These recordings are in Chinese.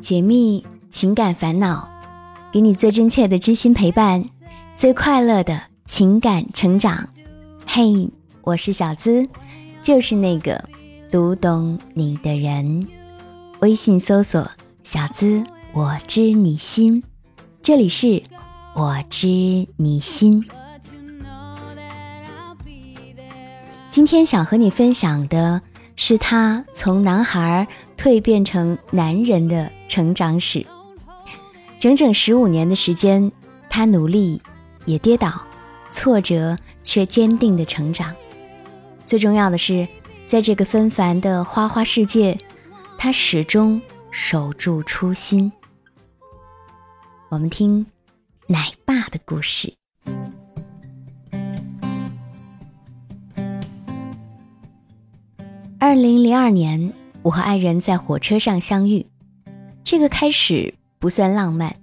解密情感烦恼，给你最真切的知心陪伴，最快乐的情感成长。嘿，我是小资，就是那个读懂你的人。微信搜索“小资我知你心”，这里是我知你心。今天想和你分享的是他从男孩蜕变成男人的成长史。整整十五年的时间，他努力，也跌倒，挫折，却坚定的成长。最重要的是，在这个纷繁的花花世界，他始终守住初心。我们听奶爸的故事。二零零二年，我和爱人在火车上相遇。这个开始不算浪漫，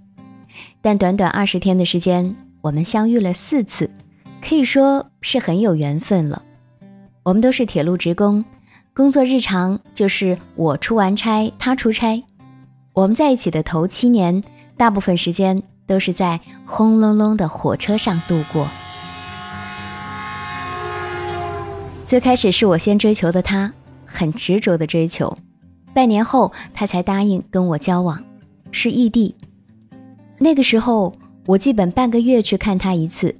但短短二十天的时间，我们相遇了四次，可以说是很有缘分了。我们都是铁路职工，工作日常就是我出完差，他出差。我们在一起的头七年，大部分时间都是在轰隆隆的火车上度过。最开始是我先追求的他。很执着的追求，半年后他才答应跟我交往，是异地。那个时候我基本半个月去看他一次，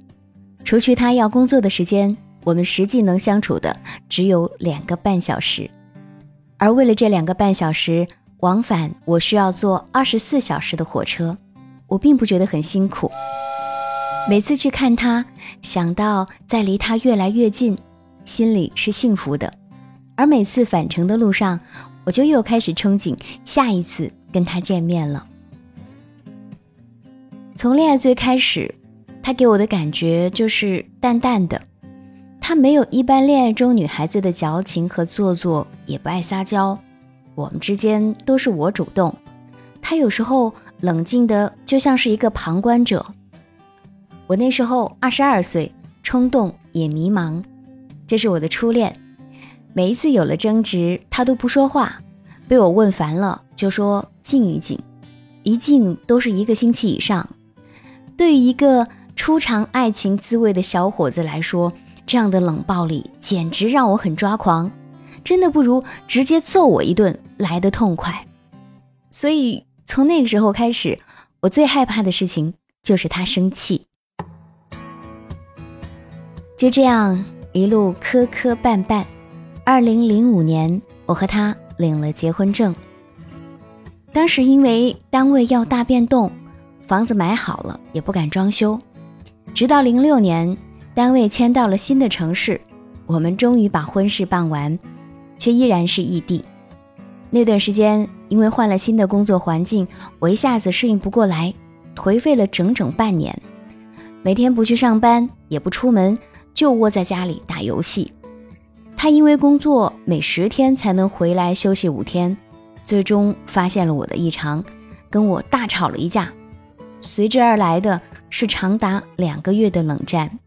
除去他要工作的时间，我们实际能相处的只有两个半小时。而为了这两个半小时往返，我需要坐二十四小时的火车，我并不觉得很辛苦。每次去看他，想到在离他越来越近，心里是幸福的。而每次返程的路上，我就又开始憧憬下一次跟他见面了。从恋爱最开始，他给我的感觉就是淡淡的，他没有一般恋爱中女孩子的矫情和做作，也不爱撒娇。我们之间都是我主动，他有时候冷静的就像是一个旁观者。我那时候二十二岁，冲动也迷茫，这是我的初恋。每一次有了争执，他都不说话，被我问烦了，就说静一静，一静都是一个星期以上。对于一个初尝爱情滋味的小伙子来说，这样的冷暴力简直让我很抓狂，真的不如直接揍我一顿来的痛快。所以从那个时候开始，我最害怕的事情就是他生气。就这样一路磕磕绊绊。二零零五年，我和他领了结婚证。当时因为单位要大变动，房子买好了也不敢装修。直到零六年，单位迁到了新的城市，我们终于把婚事办完，却依然是异地。那段时间，因为换了新的工作环境，我一下子适应不过来，颓废了整整半年。每天不去上班，也不出门，就窝在家里打游戏。他因为工作每十天才能回来休息五天，最终发现了我的异常，跟我大吵了一架，随之而来的是长达两个月的冷战。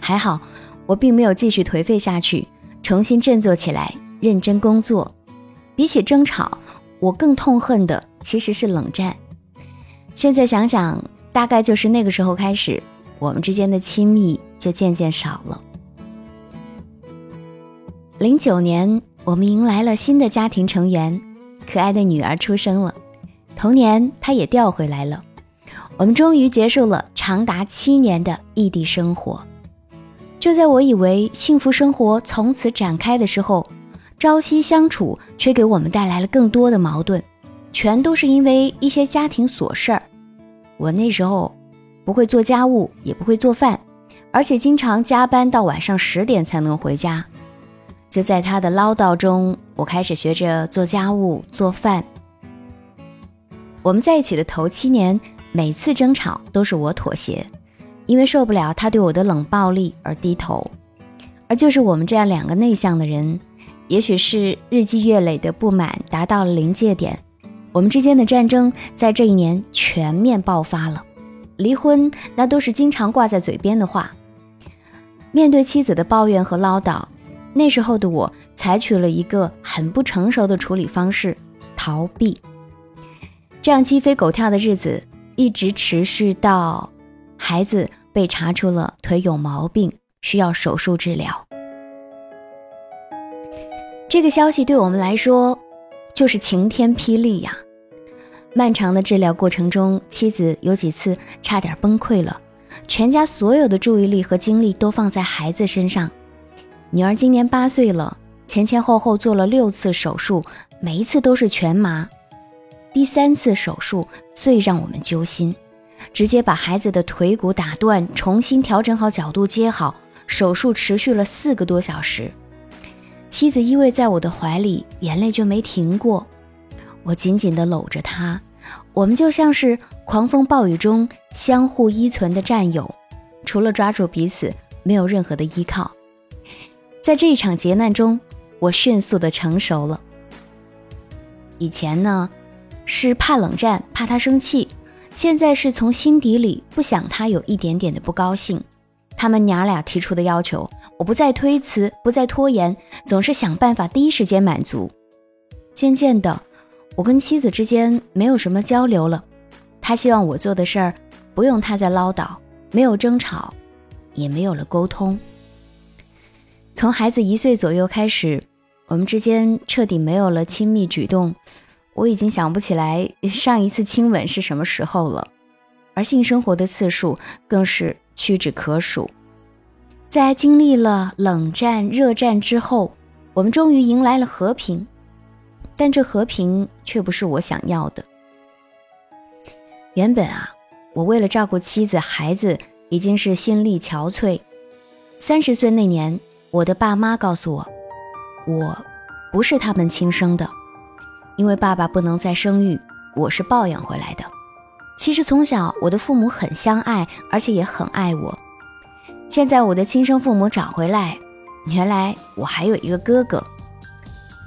还好我并没有继续颓废下去，重新振作起来，认真工作。比起争吵，我更痛恨的其实是冷战。现在想想，大概就是那个时候开始，我们之间的亲密就渐渐少了。零九年，我们迎来了新的家庭成员，可爱的女儿出生了。同年，她也调回来了。我们终于结束了长达七年的异地生活。就在我以为幸福生活从此展开的时候，朝夕相处却给我们带来了更多的矛盾，全都是因为一些家庭琐事儿。我那时候不会做家务，也不会做饭，而且经常加班到晚上十点才能回家。就在他的唠叨中，我开始学着做家务、做饭。我们在一起的头七年，每次争吵都是我妥协，因为受不了他对我的冷暴力而低头。而就是我们这样两个内向的人，也许是日积月累的不满达到了临界点，我们之间的战争在这一年全面爆发了。离婚那都是经常挂在嘴边的话。面对妻子的抱怨和唠叨。那时候的我采取了一个很不成熟的处理方式，逃避。这样鸡飞狗跳的日子一直持续到孩子被查出了腿有毛病，需要手术治疗。这个消息对我们来说就是晴天霹雳呀！漫长的治疗过程中，妻子有几次差点崩溃了，全家所有的注意力和精力都放在孩子身上。女儿今年八岁了，前前后后做了六次手术，每一次都是全麻。第三次手术最让我们揪心，直接把孩子的腿骨打断，重新调整好角度接好。手术持续了四个多小时，妻子依偎在我的怀里，眼泪就没停过。我紧紧地搂着她，我们就像是狂风暴雨中相互依存的战友，除了抓住彼此，没有任何的依靠。在这一场劫难中，我迅速的成熟了。以前呢，是怕冷战，怕他生气；现在是从心底里不想他有一点点的不高兴。他们娘俩提出的要求，我不再推辞，不再拖延，总是想办法第一时间满足。渐渐的，我跟妻子之间没有什么交流了。他希望我做的事儿，不用他再唠叨，没有争吵，也没有了沟通。从孩子一岁左右开始，我们之间彻底没有了亲密举动。我已经想不起来上一次亲吻是什么时候了，而性生活的次数更是屈指可数。在经历了冷战、热战之后，我们终于迎来了和平，但这和平却不是我想要的。原本啊，我为了照顾妻子、孩子，已经是心力憔悴。三十岁那年。我的爸妈告诉我，我不是他们亲生的，因为爸爸不能再生育，我是抱养回来的。其实从小我的父母很相爱，而且也很爱我。现在我的亲生父母找回来，原来我还有一个哥哥。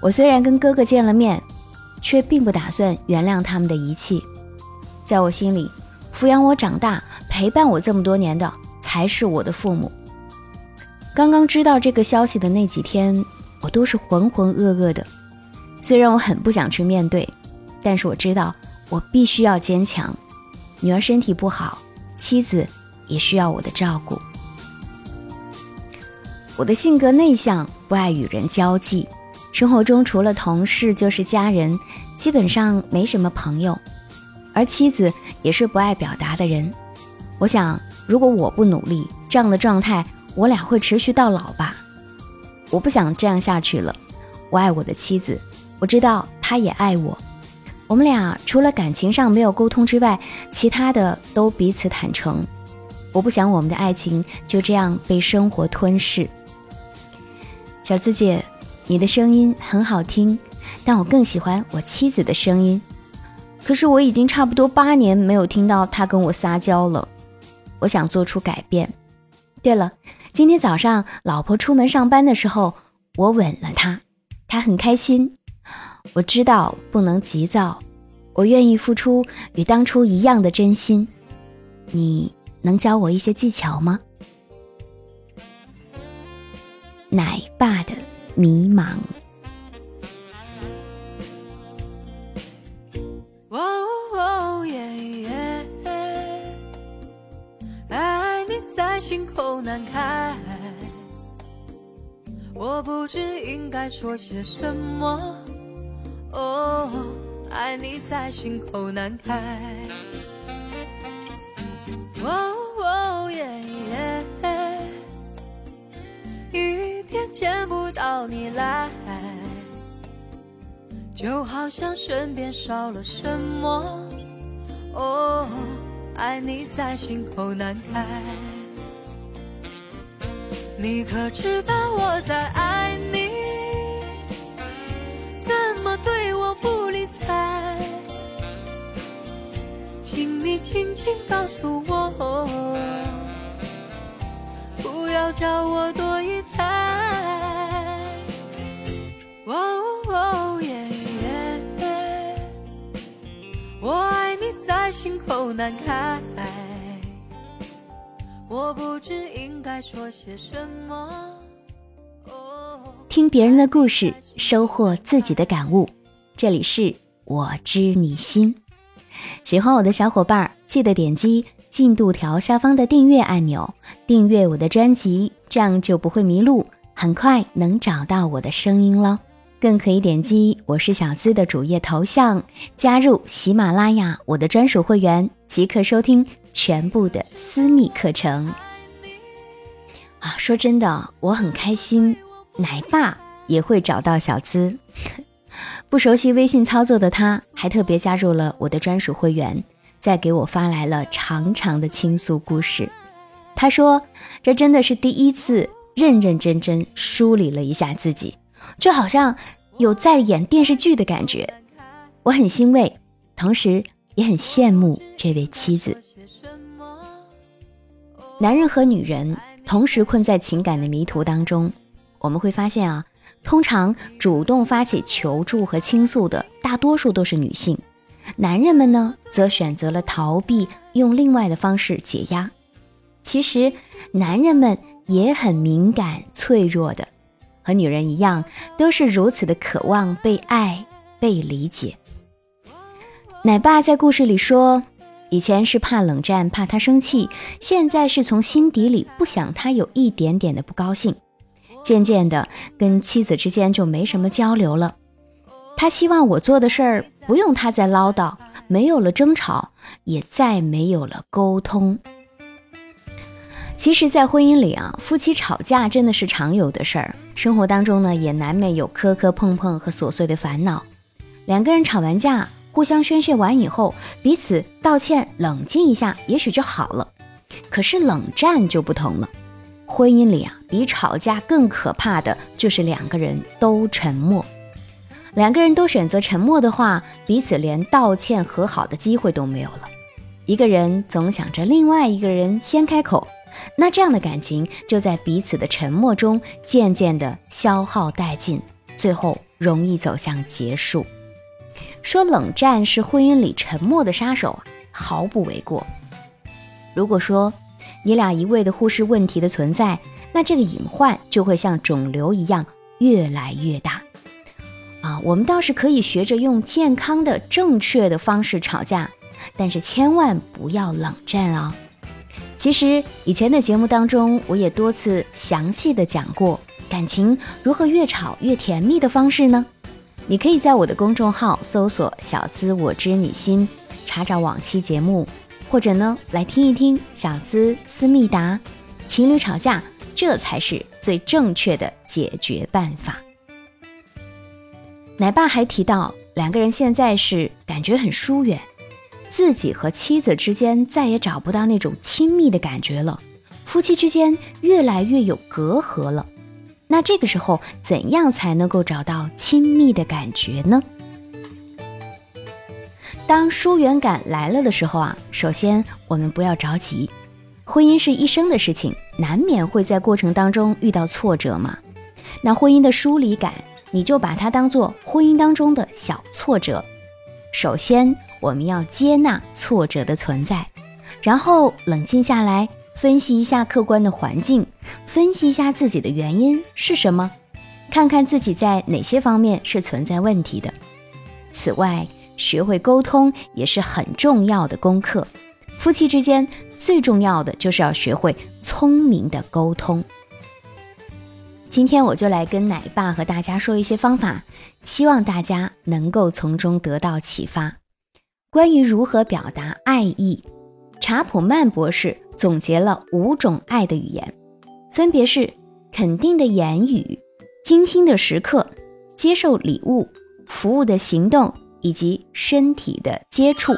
我虽然跟哥哥见了面，却并不打算原谅他们的遗弃。在我心里，抚养我长大、陪伴我这么多年的，才是我的父母。刚刚知道这个消息的那几天，我都是浑浑噩噩的。虽然我很不想去面对，但是我知道我必须要坚强。女儿身体不好，妻子也需要我的照顾。我的性格内向，不爱与人交际，生活中除了同事就是家人，基本上没什么朋友。而妻子也是不爱表达的人。我想，如果我不努力，这样的状态。我俩会持续到老吧？我不想这样下去了。我爱我的妻子，我知道她也爱我。我们俩除了感情上没有沟通之外，其他的都彼此坦诚。我不想我们的爱情就这样被生活吞噬。小资姐，你的声音很好听，但我更喜欢我妻子的声音。可是我已经差不多八年没有听到她跟我撒娇了。我想做出改变。对了。今天早上，老婆出门上班的时候，我吻了她，她很开心。我知道不能急躁，我愿意付出与当初一样的真心。你能教我一些技巧吗？奶爸的迷茫。在心口难开，我不知应该说些什么。哦，爱你在心口难开。哦耶耶，一天见不到你来，就好像身边少了什么。哦，爱你在心口难开。你可知道我在爱你？怎么对我不理睬？请你轻轻告诉我，不要叫我多疑猜。哦耶耶，我爱你在心口难开。我不知应该说些什么。听别人的故事，收获自己的感悟。这里是我知你心。喜欢我的小伙伴，记得点击进度条下方的订阅按钮，订阅我的专辑，这样就不会迷路，很快能找到我的声音了。更可以点击我是小资的主页头像，加入喜马拉雅我的专属会员，即可收听全部的私密课程。啊，说真的，我很开心，奶爸也会找到小资。不熟悉微信操作的他，还特别加入了我的专属会员，再给我发来了长长的倾诉故事。他说：“这真的是第一次认认真真梳理了一下自己，就好像有在演电视剧的感觉。”我很欣慰，同时也很羡慕这位妻子。男人和女人同时困在情感的迷途当中，我们会发现啊。通常主动发起求助和倾诉的大多数都是女性，男人们呢则选择了逃避，用另外的方式解压。其实，男人们也很敏感脆弱的，和女人一样，都是如此的渴望被爱、被理解。奶爸在故事里说，以前是怕冷战，怕他生气，现在是从心底里不想他有一点点的不高兴。渐渐的，跟妻子之间就没什么交流了。他希望我做的事儿不用他再唠叨，没有了争吵，也再没有了沟通。其实，在婚姻里啊，夫妻吵架真的是常有的事儿。生活当中呢，也难免有磕磕碰碰和琐碎的烦恼。两个人吵完架，互相宣泄完以后，彼此道歉，冷静一下，也许就好了。可是冷战就不同了。婚姻里啊，比吵架更可怕的就是两个人都沉默。两个人都选择沉默的话，彼此连道歉和好的机会都没有了。一个人总想着另外一个人先开口，那这样的感情就在彼此的沉默中渐渐的消耗殆尽，最后容易走向结束。说冷战是婚姻里沉默的杀手，毫不为过。如果说，你俩一味的忽视问题的存在，那这个隐患就会像肿瘤一样越来越大。啊，我们倒是可以学着用健康的、正确的方式吵架，但是千万不要冷战哦。其实以前的节目当中，我也多次详细的讲过感情如何越吵越甜蜜的方式呢。你可以在我的公众号搜索“小资我知你心”，查找往期节目。或者呢，来听一听小资思密达，情侣吵架，这才是最正确的解决办法。奶爸还提到，两个人现在是感觉很疏远，自己和妻子之间再也找不到那种亲密的感觉了，夫妻之间越来越有隔阂了。那这个时候，怎样才能够找到亲密的感觉呢？当疏远感来了的时候啊，首先我们不要着急，婚姻是一生的事情，难免会在过程当中遇到挫折嘛。那婚姻的疏离感，你就把它当做婚姻当中的小挫折。首先，我们要接纳挫折的存在，然后冷静下来，分析一下客观的环境，分析一下自己的原因是什么，看看自己在哪些方面是存在问题的。此外，学会沟通也是很重要的功课。夫妻之间最重要的就是要学会聪明的沟通。今天我就来跟奶爸和大家说一些方法，希望大家能够从中得到启发。关于如何表达爱意，查普曼博士总结了五种爱的语言，分别是肯定的言语、精心的时刻、接受礼物、服务的行动。以及身体的接触，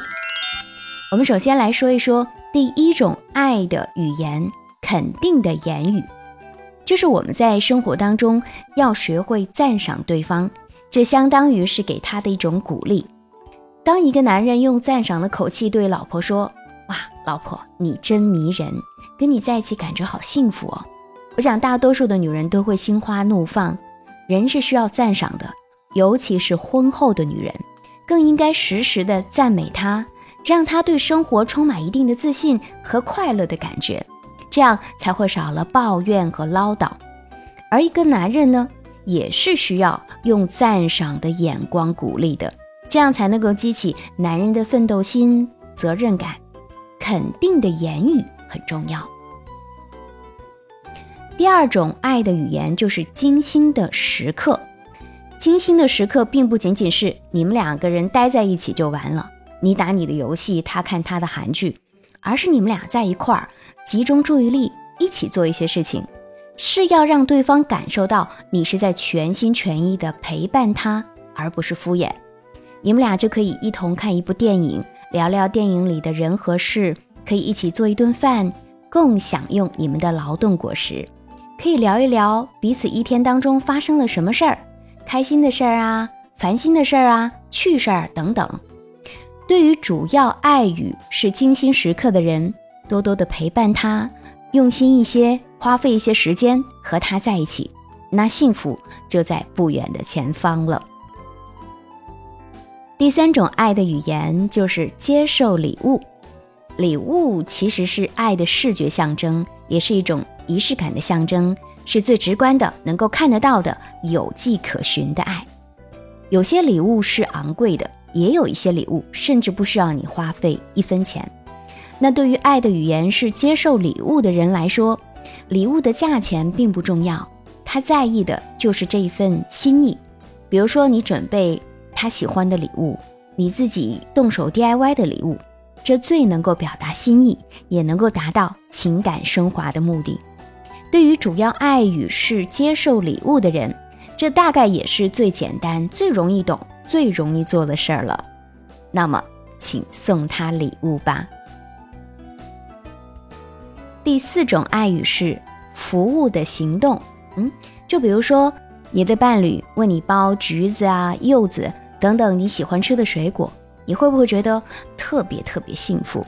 我们首先来说一说第一种爱的语言——肯定的言语，就是我们在生活当中要学会赞赏对方，这相当于是给他的一种鼓励。当一个男人用赞赏的口气对老婆说：“哇，老婆你真迷人，跟你在一起感觉好幸福哦。”我想大多数的女人都会心花怒放。人是需要赞赏的，尤其是婚后的女人。更应该时时的赞美他，让他对生活充满一定的自信和快乐的感觉，这样才会少了抱怨和唠叨。而一个男人呢，也是需要用赞赏的眼光鼓励的，这样才能够激起男人的奋斗心、责任感。肯定的言语很重要。第二种爱的语言就是精心的时刻。精心的时刻并不仅仅是你们两个人待在一起就完了，你打你的游戏，他看他的韩剧，而是你们俩在一块儿集中注意力，一起做一些事情，是要让对方感受到你是在全心全意的陪伴他，而不是敷衍。你们俩就可以一同看一部电影，聊聊电影里的人和事，可以一起做一顿饭，共享用你们的劳动果实。可以聊一聊彼此一天当中发生了什么事儿，开心的事儿啊，烦心的事儿啊，趣事儿等等。对于主要爱语是精心时刻的人，多多的陪伴他，用心一些，花费一些时间和他在一起，那幸福就在不远的前方了。第三种爱的语言就是接受礼物，礼物其实是爱的视觉象征，也是一种。仪式感的象征是最直观的，能够看得到的，有迹可循的爱。有些礼物是昂贵的，也有一些礼物甚至不需要你花费一分钱。那对于爱的语言是接受礼物的人来说，礼物的价钱并不重要，他在意的就是这一份心意。比如说，你准备他喜欢的礼物，你自己动手 DIY 的礼物，这最能够表达心意，也能够达到情感升华的目的。对于主要爱语是接受礼物的人，这大概也是最简单、最容易懂、最容易做的事儿了。那么，请送他礼物吧。第四种爱语是服务的行动。嗯，就比如说你的伴侣为你剥橘子啊、柚子等等你喜欢吃的水果，你会不会觉得特别特别幸福？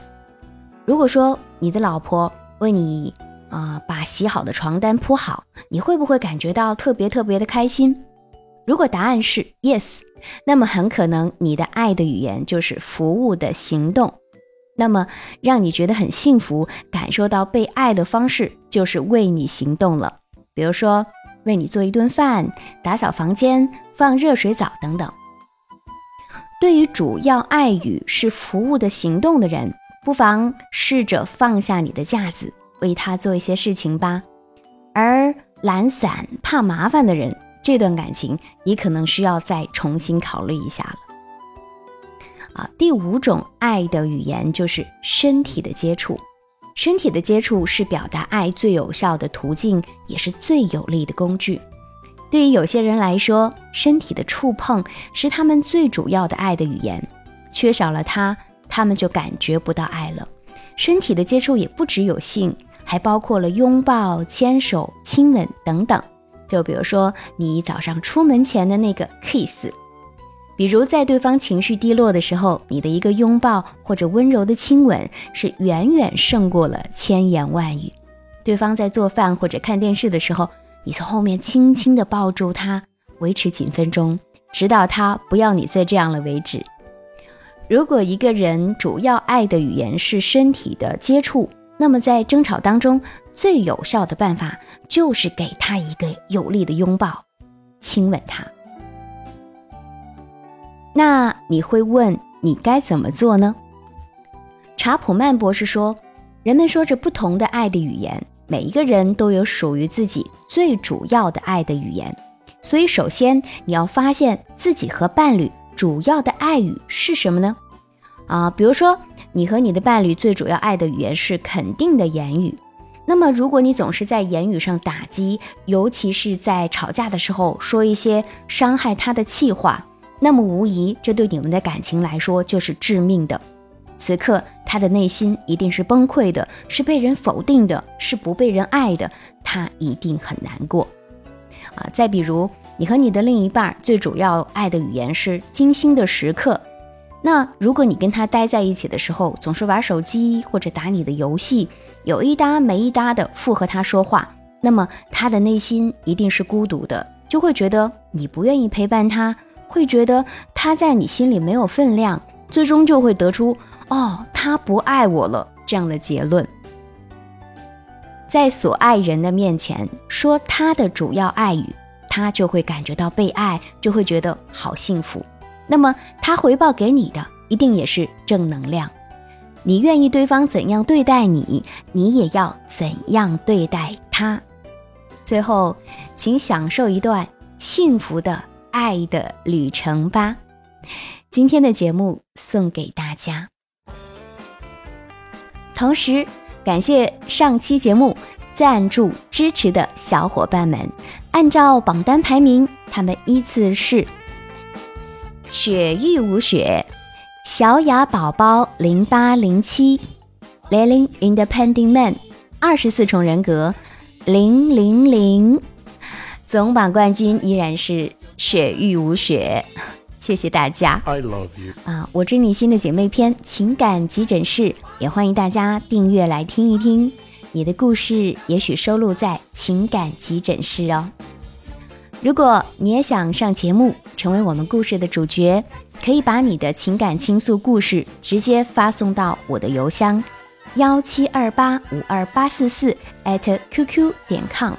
如果说你的老婆为你啊，把洗好的床单铺好，你会不会感觉到特别特别的开心？如果答案是 yes，那么很可能你的爱的语言就是服务的行动。那么让你觉得很幸福、感受到被爱的方式就是为你行动了。比如说为你做一顿饭、打扫房间、放热水澡等等。对于主要爱语是服务的行动的人，不妨试着放下你的架子。为他做一些事情吧，而懒散怕麻烦的人，这段感情你可能需要再重新考虑一下了。啊，第五种爱的语言就是身体的接触，身体的接触是表达爱最有效的途径，也是最有力的工具。对于有些人来说，身体的触碰是他们最主要的爱的语言，缺少了它，他们就感觉不到爱了。身体的接触也不只有性。还包括了拥抱、牵手、亲吻等等。就比如说你早上出门前的那个 kiss，比如在对方情绪低落的时候，你的一个拥抱或者温柔的亲吻是远远胜过了千言万语。对方在做饭或者看电视的时候，你从后面轻轻地抱住他，维持几分钟，直到他不要你再这样了为止。如果一个人主要爱的语言是身体的接触，那么，在争吵当中，最有效的办法就是给他一个有力的拥抱，亲吻他。那你会问，你该怎么做呢？查普曼博士说，人们说着不同的爱的语言，每一个人都有属于自己最主要的爱的语言。所以，首先你要发现自己和伴侣主要的爱语是什么呢？啊，比如说。你和你的伴侣最主要爱的语言是肯定的言语，那么如果你总是在言语上打击，尤其是在吵架的时候说一些伤害他的气话，那么无疑这对你们的感情来说就是致命的。此刻他的内心一定是崩溃的，是被人否定的，是不被人爱的，他一定很难过。啊，再比如你和你的另一半最主要爱的语言是精心的时刻。那如果你跟他待在一起的时候，总是玩手机或者打你的游戏，有一搭没一搭的附和他说话，那么他的内心一定是孤独的，就会觉得你不愿意陪伴他，会觉得他在你心里没有分量，最终就会得出哦，他不爱我了这样的结论。在所爱人的面前说他的主要爱语，他就会感觉到被爱，就会觉得好幸福。那么他回报给你的一定也是正能量。你愿意对方怎样对待你，你也要怎样对待他。最后，请享受一段幸福的爱的旅程吧。今天的节目送给大家，同时感谢上期节目赞助支持的小伙伴们。按照榜单排名，他们依次是：雪域无雪、小雅宝宝零八零七、Lily Independent Man、二十四重人格零零零。总榜冠军依然是雪域无雪。谢谢大家。I love you 啊！我知你心的姐妹篇情感急诊室，也欢迎大家订阅来听一听。你的故事也许收录在情感急诊室哦。如果你也想上节目，成为我们故事的主角，可以把你的情感倾诉故事直接发送到我的邮箱幺七二八五二八四四 at qq 点 com。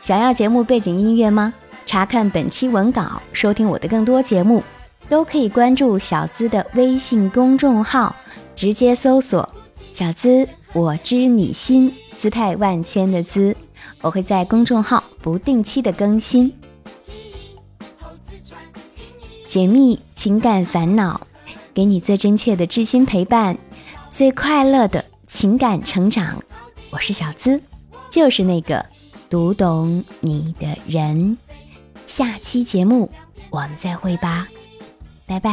想要节目背景音乐吗？查看本期文稿，收听我的更多节目，都可以关注小资的微信公众号，直接搜索“小资我知你心”，姿态万千的“资”，我会在公众号不定期的更新，解密情感烦恼，给你最真切的知心陪伴，最快乐的情感成长。我是小资，就是那个读懂你的人。下期节目我们再会吧，拜拜。